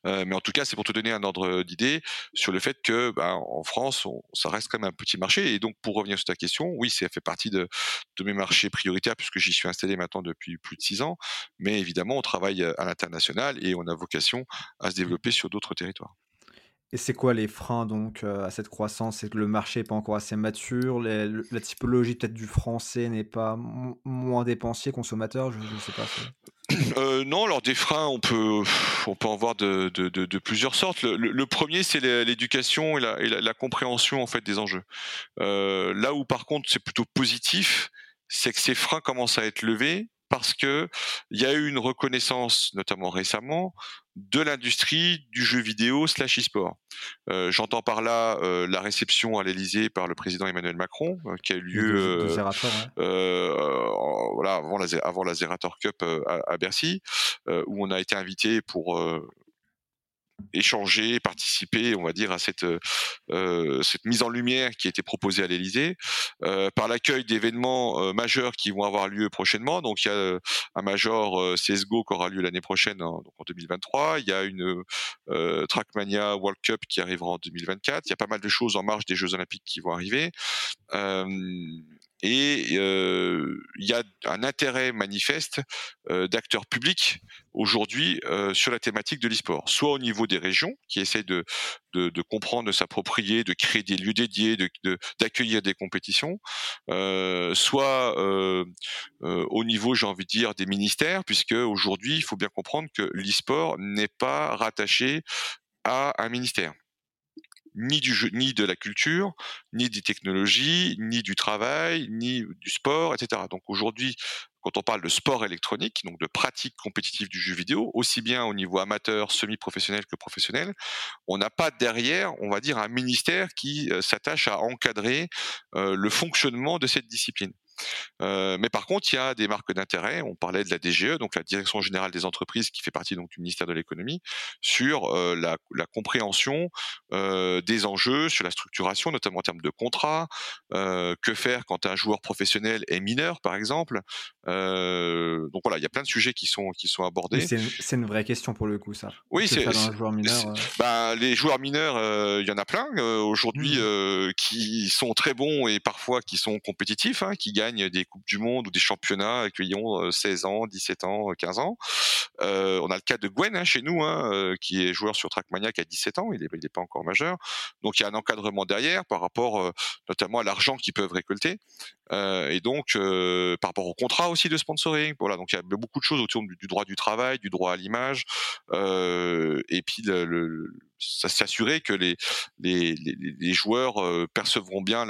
Euh, mais en tout cas, c'est pour te donner un ordre d'idée sur le fait que, ben, en France, ça reste quand même un petit marché. Et donc, pour revenir sur ta question, oui, ça fait partie de, de mes marchés prioritaires puisque j'y suis installé maintenant depuis plus de six ans. Mais évidemment, on travaille à l'international et on a vocation à se développer sur d'autres territoires. Et c'est quoi les freins donc euh, à cette croissance? C'est que le marché n'est pas encore assez mature, la typologie peut-être du français n'est pas moins dépensier, consommateur, je ne sais pas. Euh, non, alors des freins, on peut, on peut en voir de, plusieurs sortes. Le, premier, c'est l'éducation et, la, et la, compréhension en fait des enjeux. Euh, là où par contre c'est plutôt positif, c'est que ces freins commencent à être levés parce que il y a eu une reconnaissance, notamment récemment, de l'industrie du jeu vidéo slash e-sport. Euh, J'entends par là euh, la réception à l'Elysée par le président Emmanuel Macron, euh, qui a eu lieu euh, euh, voilà, avant la, avant la Zerator Cup à, à, Bercy, où on a été invité pour échanger, participer, on va dire, à cette, euh, cette mise en lumière qui a été proposée à l'Elysée, euh, par l'accueil d'événements euh, majeurs qui vont avoir lieu prochainement. Donc il y a un major CSGO qui aura lieu l'année prochaine, donc en 2023. Il y a une Trackmania World Cup qui arrivera en 2024. Il y a pas mal de choses en marge des Jeux Olympiques qui vont arriver. Et il y a un intérêt manifeste d'acteurs publics aujourd'hui sur la thématique de l'e-sport, soit au niveau des régions qui essaient de, comprendre, de s'approprier, de créer des lieux dédiés, d'accueillir de, des compétitions, soit au niveau, j'ai envie de dire, des ministères, puisque aujourd'hui, il faut bien comprendre que l'e-sport n'est pas rattaché à un ministère ni du jeu, ni de la culture, ni des technologies, ni du travail, ni du sport, etc. Donc aujourd'hui, quand on parle de sport électronique, donc de pratique compétitive du jeu vidéo, aussi bien au niveau amateur, semi-professionnel que professionnel, on n'a pas derrière, on va dire, un ministère qui s'attache à encadrer le fonctionnement de cette discipline. Euh, mais par contre, il y a des marques d'intérêt. On parlait de la DGE, donc la Direction générale des entreprises, qui fait partie donc du ministère de l'économie, sur euh, la, la, compréhension euh, des enjeux, sur la structuration, notamment en termes de contrat. Euh, que faire quand un joueur professionnel est mineur, par exemple? Donc voilà, il y a plein de sujets qui sont qui sont abordés. C'est une, vraie question pour le coup, ça. Oui, c'est. Joueur mineur, bah, les joueurs mineurs, il y en a plein aujourd'hui mmh. qui sont très bons et parfois qui sont compétitifs, hein, qui gagnent des Coupes du Monde ou des championnats qui ont 16 ans, 17 ans, 15 ans. Euh, on a le cas de Gwen hein, chez nous, hein, euh, qui est joueur sur Trackmania qui a 17 ans, il n'est pas encore majeur. Donc il y a un encadrement derrière par rapport euh, notamment à l'argent qu'ils peuvent récolter. et donc par rapport au contrat aussi de sponsoring. Voilà, donc il y a beaucoup de choses autour du, droit du travail, du droit à l'image, et puis le, s'assurer que les, les, les, joueurs percevront bien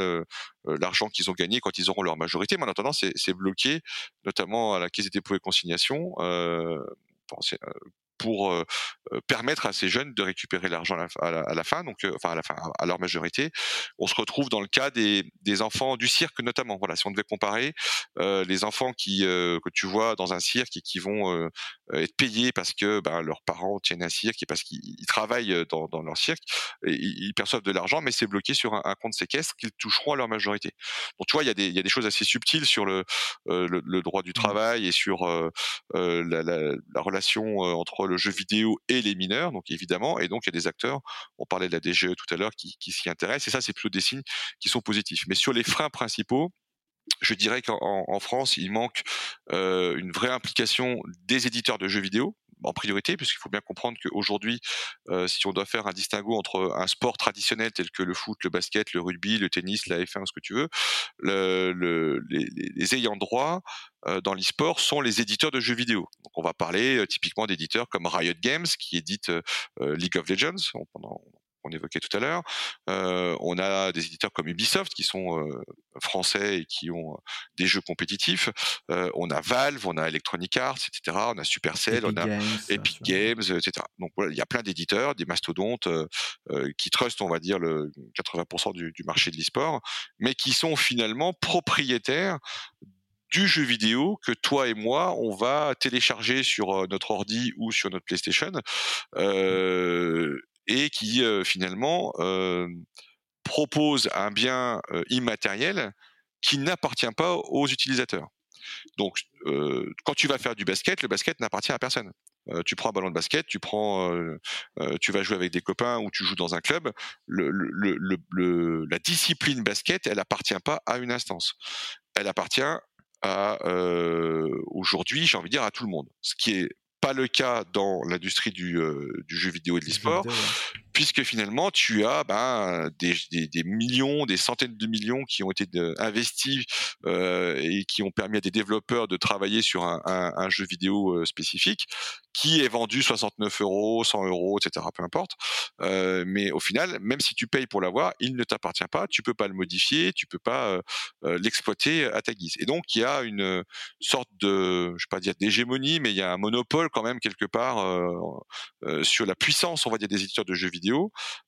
l'argent qu'ils ont gagné quand ils auront leur majorité. Mais en attendant, c'est bloqué, notamment à la Caisse des dépôts et consignations. Euh, pour euh, euh, permettre à ces jeunes de récupérer l'argent à, la, fin, donc euh, enfin à la fin, à leur majorité. On se retrouve dans le cas des, des enfants du cirque notamment. Voilà, si on devait comparer les enfants qui que tu vois dans un cirque et qui vont être payés parce que ben, leurs parents tiennent un cirque et parce qu'ils travaillent dans, dans, leur cirque, et ils perçoivent de l'argent, mais c'est bloqué sur un, compte séquestre qu'ils toucheront à leur majorité. Donc tu vois, il y a des, y a des choses assez subtiles sur le, le, le, droit du mmh. travail et sur la, la, la, relation entre le jeu vidéo et les mineurs, donc évidemment, et donc il y a des acteurs, on parlait de la DGE tout à l'heure, qui, s'y intéressent, et ça c'est plutôt des signes qui sont positifs. Mais sur les freins principaux, je dirais qu'en France, il manque euh, une vraie implication des éditeurs de jeux vidéo en priorité, puisqu'il faut bien comprendre qu'aujourd'hui, euh, si on doit faire un distinguo entre un sport traditionnel tel que le foot, le basket, le rugby, le tennis, la F1, ce que tu veux, le, les, ayants droit euh, dans l'e-sport sont les éditeurs de jeux vidéo. Donc on va parler euh, typiquement d'éditeurs comme Riot Games qui édite League of Legends. Qu'on évoquait tout à l'heure. Euh, on a des éditeurs comme Ubisoft qui sont euh, français et qui ont euh, des jeux compétitifs. on a Valve, on a Electronic Arts, etc. On a Supercell, on a Epic Games, etc. Donc voilà, il y a plein d'éditeurs, des mastodontes qui trustent, on va dire, le 80% du, du marché de l'e-sport, mais qui sont finalement propriétaires du jeu vidéo que toi et moi on va télécharger sur notre ordi ou sur notre PlayStation euh, et qui finalement propose un bien immatériel qui n'appartient pas aux utilisateurs. Donc, quand tu vas faire du basket, le basket n'appartient à personne. tu prends un ballon de basket, tu prends, tu vas jouer avec des copains ou tu joues dans un club. La discipline basket, elle appartient pas à une instance. Elle appartient à aujourd'hui, j'ai envie de dire à tout le monde. Ce qui est pas le cas dans l'industrie du, du, jeu vidéo et de l'e-sport, puisque finalement tu as ben, des, millions, des centaines de millions qui ont été investis euh, et qui ont permis à des développeurs de travailler sur un, jeu vidéo euh, spécifique qui est vendu 69 euros, 100 euros, etc. Peu importe. Euh, mais au final, même si tu payes pour l'avoir, il ne t'appartient pas. Tu peux pas le modifier, tu peux pas l'exploiter à ta guise. Et donc il y a une sorte de, je vais pas dire d'hégémonie, mais il y a un monopole quand même quelque part sur la puissance, on va dire, des éditeurs de jeux vidéo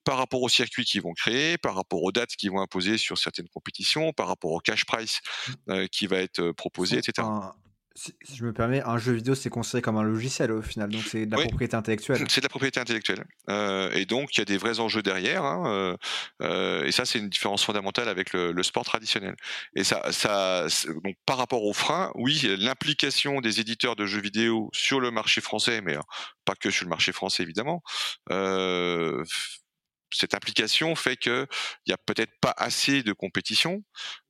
par rapport aux circuits qu'ils vont créer, par rapport aux dates qu'ils vont imposer sur certaines compétitions, par rapport au cash price mmh. euh, qui va être euh, proposé, etc. si je me permets, un jeu vidéo, c'est considéré comme un logiciel au final, donc c'est de la propriété intellectuelle. C'est de la propriété intellectuelle. Euh, et donc, il y a des vrais enjeux derrière. Hein, et ça, c'est une différence fondamentale avec le, sport traditionnel. Et ça, ça donc, par rapport aux freins, oui, l'implication des éditeurs de jeux vidéo sur le marché français, mais pas que sur le marché français évidemment, euh, cette implication fait que il y a peut-être pas assez de compétition,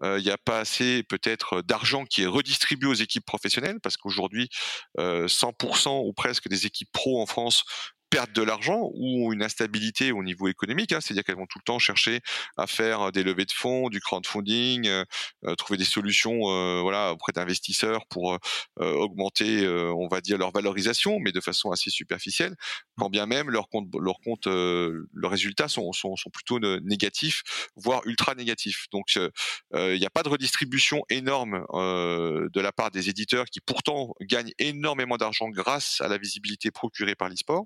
euh, il n'y a pas assez peut-être d'argent qui est redistribué aux équipes professionnelles parce qu'aujourd'hui 100% euh, ou presque des équipes pro en France perdent de l'argent ou ont une instabilité au niveau économique, hein, c'est-à-dire qu'elles vont tout le temps chercher à faire des levées de fonds, du crowdfunding, euh, trouver des solutions voilà, auprès d'investisseurs pour augmenter, on va dire, leur valorisation, mais de façon assez superficielle, quand bien même leurs comptes, leurs comptes, leurs résultats sont, sont, sont, plutôt négatifs, voire ultra négatifs. Donc il n'y a pas de redistribution énorme de la part des éditeurs qui pourtant gagnent énormément d'argent grâce à la visibilité procurée par l'e-sport.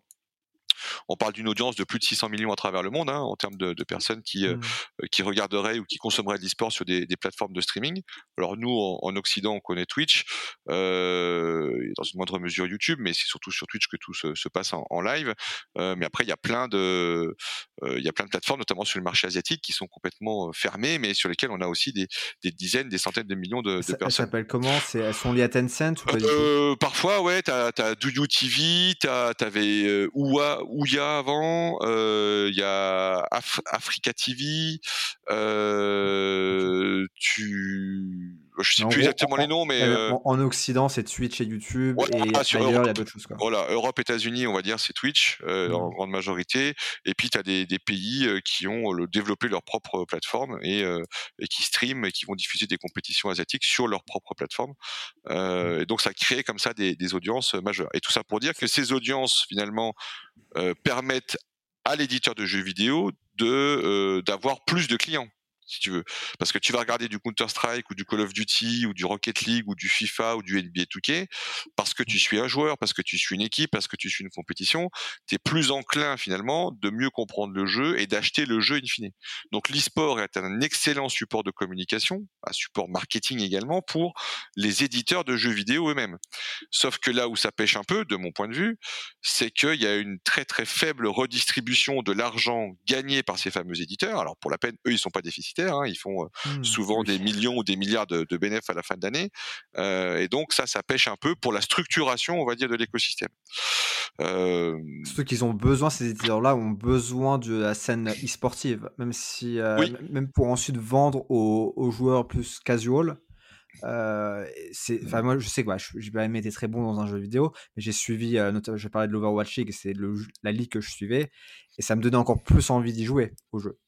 On parle d'une audience de plus de 600 millions à travers le monde hein, en termes de, personnes qui, euh, mmh. qui regarderaient ou qui consommeraient de l'e-sport sur des, plateformes de streaming. Alors nous, en, Occident, on connaît Twitch, euh, dans une moindre mesure YouTube, mais c'est surtout sur Twitch que tout se, passe en, live. Euh, mais après, il y a plein de, il y a plein de plateformes, notamment sur le marché asiatique, qui sont complètement fermées, mais sur lesquelles on a aussi des, dizaines, des centaines de millions de, personnes. Elles s'appellent comment? Elles sont liées à Tencent Parfois, ouais. T'as as DouYou TV, t'avais Oua Ouya avant, euh, il y a Africa TV, euh, tu je sais plus exactement les noms, mais euh, en, Occident, c'est Twitch et YouTube, et ah, ailleurs, il y a d'autres choses. Quoi. Voilà, Europe, États-Unis, on va dire, c'est Twitch mmh. en grande majorité, et puis tu as des, pays qui ont développé leur propre plateforme et, et, qui streament et qui vont diffuser des compétitions asiatiques sur leur propre plateforme. Mmh. et donc ça crée comme ça des, des, audiences majeures. Et tout ça pour dire que ces audiences finalement permettent à l'éditeur de jeux vidéo de d'avoir plus de clients si tu veux. Parce que tu vas regarder du Counter-Strike ou du Call of Duty ou du Rocket League ou du FIFA ou du NBA 2K parce que tu suis un joueur, parce que tu suis une équipe, parce que tu suis une compétition, tu es plus enclin finalement de mieux comprendre le jeu et d'acheter le jeu in fine. Donc l'e-sport est un excellent support de communication, un support marketing également pour les éditeurs de jeux vidéo eux-mêmes. Sauf que là où ça pêche un peu, de mon point de vue, c'est qu'il y a une très très faible redistribution de l'argent gagné par ces fameux éditeurs. Alors pour la peine, eux, ils sont pas déficitaires Hein. Ils font mmh, souvent des millions ou des milliards de, bénéfices à la fin de l'année. et donc ça, ça pêche un peu pour la structuration, on va dire, de l'écosystème. Ceux qui ont besoin, ces éditeurs-là ont besoin de la scène e-sportive, même si, même pour ensuite vendre aux, joueurs plus casual. enfin moi je sais que j'ai pas été très bon dans un jeu vidéo mais j'ai suivi notamment je parlais de l'Overwatch League c'est la ligue que je suivais et ça me donnait encore plus envie d'y jouer au jeu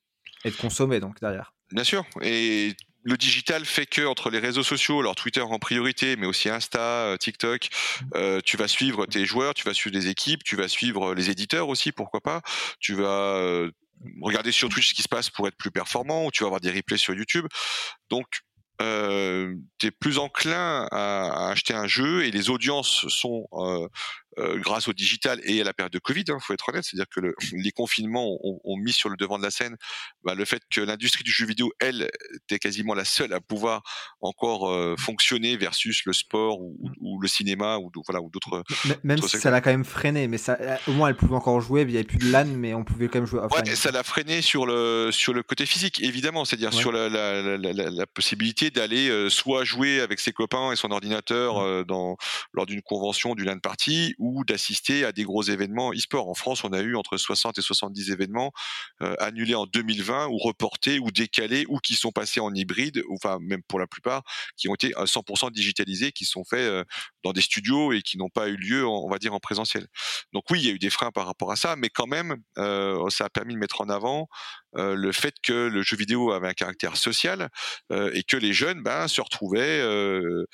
et de consommer donc derrière Bien sûr. Et le digital fait que entre les réseaux sociaux, alors Twitter en priorité, mais aussi Insta, euh, TikTok, mmh. euh, tu vas suivre tes joueurs, tu vas suivre des équipes, tu vas suivre les éditeurs aussi, pourquoi pas. Tu vas euh, regarder sur Twitch ce qui se passe pour être plus performant, ou tu vas avoir des replays sur YouTube. Donc tu es plus enclin à, acheter un jeu et les audiences sont euh, grâce au digital et à la période de Covid, il hein, faut être honnête, c'est-à-dire que le, les confinements ont, ont, mis sur le devant de la scène bah, le fait que l'industrie du jeu vidéo, elle, était quasiment la seule à pouvoir encore euh, fonctionner versus le sport ou, ou le cinéma ou voilà ou d'autres. Même si ça l'a quand même freiné, mais ça, euh, au moins elle pouvait encore jouer, il n'y avait plus de LAN, mais on pouvait quand même jouer. Ouais, ça l'a freiné sur le sur le côté physique, évidemment, c'est-à-dire sur la, la, la, la, possibilité d'aller soit jouer avec ses copains et son ordinateur mmh. dans lors d'une convention, du LAN party ou d'assister à des gros événements e-sport. En France, on a eu entre 60 et 70 événements euh, annulés en 2020 ou reportés ou décalés ou qui sont passés en hybride, ou, enfin même pour la plupart, qui ont été à 100% digitalisés, qui sont faits euh, dans des studios et qui n'ont pas eu lieu, on va dire, en présentiel. Donc oui, il y a eu des freins par rapport à ça, mais quand même, euh, ça a permis de mettre en avant euh, le fait que le jeu vidéo avait un caractère social euh, et que les jeunes ben, se retrouvaient euh,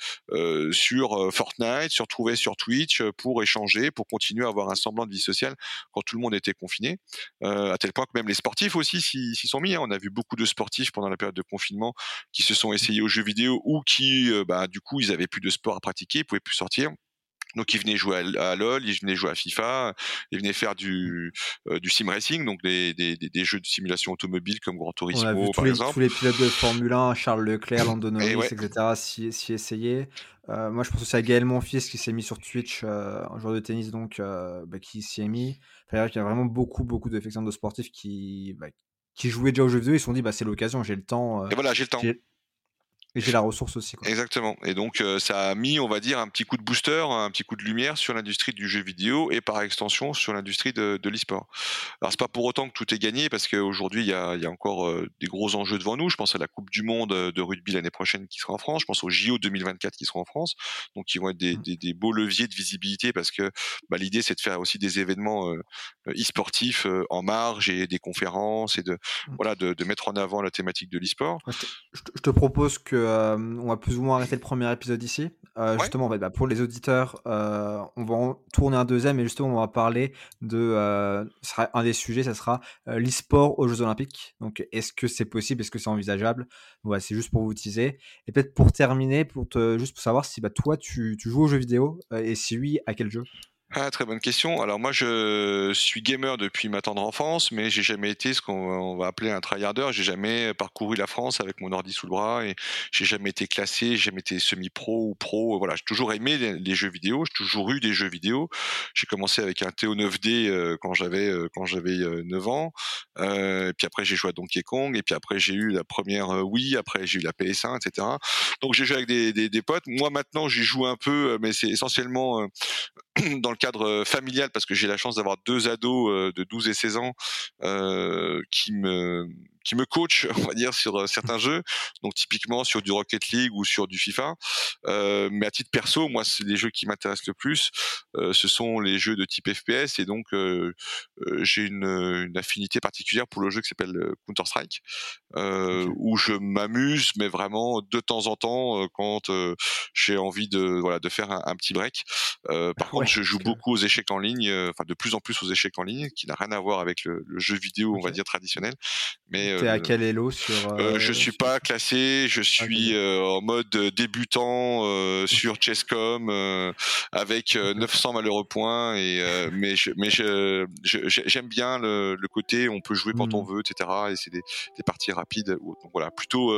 sur Fortnite, se retrouvaient sur Twitch pour échanger, pour continuer à avoir un semblant de vie sociale quand tout le monde était confiné, à tel point que même les sportifs aussi s'y sont mis. Hein. On a vu beaucoup de sportifs pendant la période de confinement qui se sont essayés aux jeux vidéo ou qui, bah, du coup, ils avaient plus de sport à pratiquer, ils pouvaient plus sortir. Donc ils venaient jouer à, LoL, ils venaient jouer à FIFA, ils venaient faire du euh, du sim racing, donc des, des, des, jeux de simulation automobile comme Gran Turismo par exemple. Tous les pilotes de Formule 1, Charles Leclerc, Lando Norris, etc. s'y essayaient. Euh, moi je pense aussi à Gaël Monfils qui s'est mis sur Twitch, euh, un joueur de tennis donc bah, qui s'y est mis. Il y a vraiment beaucoup beaucoup de sportifs qui bah, qui jouaient déjà aux jeux vidéo, ils se sont dit bah c'est l'occasion, j'ai le temps. Et voilà, j'ai le temps Et j'ai la ressource aussi. Quoi. Exactement. Et donc, euh, ça a mis, on va dire, un petit coup de booster, un petit coup de lumière sur l'industrie du jeu vidéo et par extension sur l'industrie de, de l'e-sport. Alors, c'est pas pour autant que tout est gagné parce qu'aujourd'hui, il y a, y a, encore euh, des gros enjeux devant nous. Je pense à la Coupe du Monde euh, de rugby l'année prochaine qui sera en France. Je pense aux JO 2024 qui seront en France. Donc, qui vont être des, mmh. des, des beaux leviers de visibilité parce que bah, l'idée, c'est de faire aussi des événements e-sportifs en marge et des conférences et de, mmh. voilà, de, de, mettre en avant la thématique de l'e-sport. Je te propose que euh, on va plus ou moins arrêter le premier épisode ici. Euh, justement, en fait, bah, pour les auditeurs, euh, on va en tourner un deuxième et justement, on va parler de. sera un des sujets, ça sera l'e-sport aux Jeux Olympiques. Donc, est-ce que c'est possible? Est-ce que c'est envisageable? Voilà, c'est juste pour vous teaser. Et peut-être pour terminer, pour te, juste pour savoir si bah, toi, tu, tu joues aux jeux vidéo et si oui, à quel jeu? Ah, très bonne question. Alors moi, je suis gamer depuis ma tendre enfance, mais j'ai jamais été ce qu'on va appeler un tryharder. J'ai jamais parcouru la France avec mon ordi sous le bras et j'ai jamais été classé, j'ai jamais été semi-pro ou pro. Voilà, j'ai toujours aimé les, jeux vidéo, j'ai toujours eu des jeux vidéo. J'ai commencé avec un TO9D euh, quand j'avais euh, quand j'avais 9 euh, ans. et puis après, j'ai joué à Donkey Kong. Et puis après, j'ai eu la première Wii. Après, j'ai eu la PS1, etc. Donc j'ai joué avec des, des, des potes. Moi, maintenant, j'y joue un peu, mais c'est essentiellement dans le cadre euh, familial parce que j'ai la chance d'avoir deux ados euh, de 12 et 16 ans euh, qui me qui me coach, on va dire, sur euh, certains jeux. Donc typiquement sur du Rocket League ou sur du FIFA. Euh, mais à titre perso, moi, c'est les jeux qui m'intéressent le plus. Euh, ce sont les jeux de type FPS et donc euh, j'ai une, une, affinité particulière pour le jeu qui s'appelle Counter Strike, où je m'amuse, mais vraiment de temps en temps quand j'ai envie de voilà de faire un, un petit break. par contre, je joue beaucoup aux échecs en ligne, enfin de plus en plus aux échecs en ligne, qui n'a rien à voir avec le, le jeu vidéo, on va dire traditionnel, mais T'es à euh, quel elo sur euh, Je suis pas classé, je suis euh, en mode débutant sur Chesscom avec 900 malheureux points et mais je, mais je, j'aime bien le, le, côté on peut jouer quand on mmh. veut etc et c'est des, des, parties rapides donc voilà. Plutôt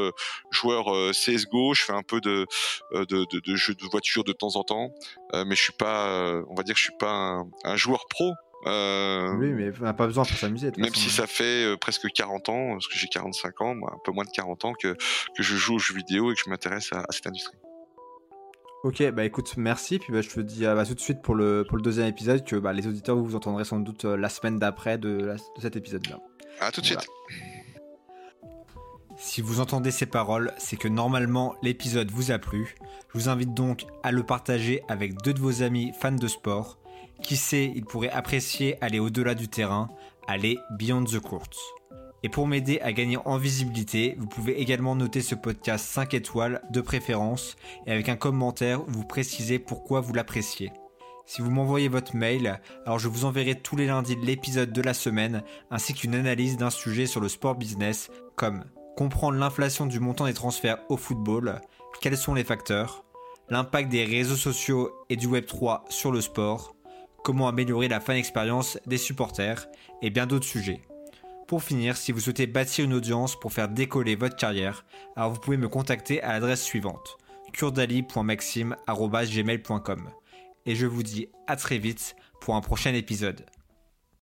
joueur CS:GO je fais un peu de de, de, de jeux de voiture de temps en temps mais je suis pas on va dire que je suis pas un, un joueur pro euh, oui, mais on n'a pas besoin pour s'amuser. Même si ça fait euh, presque 40 ans, parce que j'ai 45 ans, moi, un peu moins de 40 ans, que, que je joue aux jeux vidéo et que je m'intéresse à, cette industrie. Ok, bah écoute, merci. Puis bah, je te dis bah, tout de suite pour le, pour le deuxième épisode que bah, les auditeurs vous entendrez sans doute euh, la semaine d'après de, de, cet épisode-là. À tout de suite. Si vous entendez ces paroles, c'est que normalement l'épisode vous a plu. Je vous invite donc à le partager avec deux de vos amis fans de sport qui sait, il pourrait apprécier aller au-delà du terrain, aller beyond the court. Et pour m'aider à gagner en visibilité, vous pouvez également noter ce podcast 5 étoiles de préférence et avec un commentaire où vous précisez pourquoi vous l'appréciez. Si vous m'envoyez votre mail, alors je vous enverrai tous les lundis l'épisode de la semaine ainsi qu'une analyse d'un sujet sur le sport business comme comprendre l'inflation du montant des transferts au football, quels sont les facteurs, l'impact des réseaux sociaux et du Web3 sur le sport, comment améliorer la fan expérience des supporters et bien d'autres sujets. Pour finir, si vous souhaitez bâtir une audience pour faire décoller votre carrière, alors vous pouvez me contacter à l'adresse suivante kurdali.maxime.gmail.com Et je vous dis à très vite pour un prochain épisode.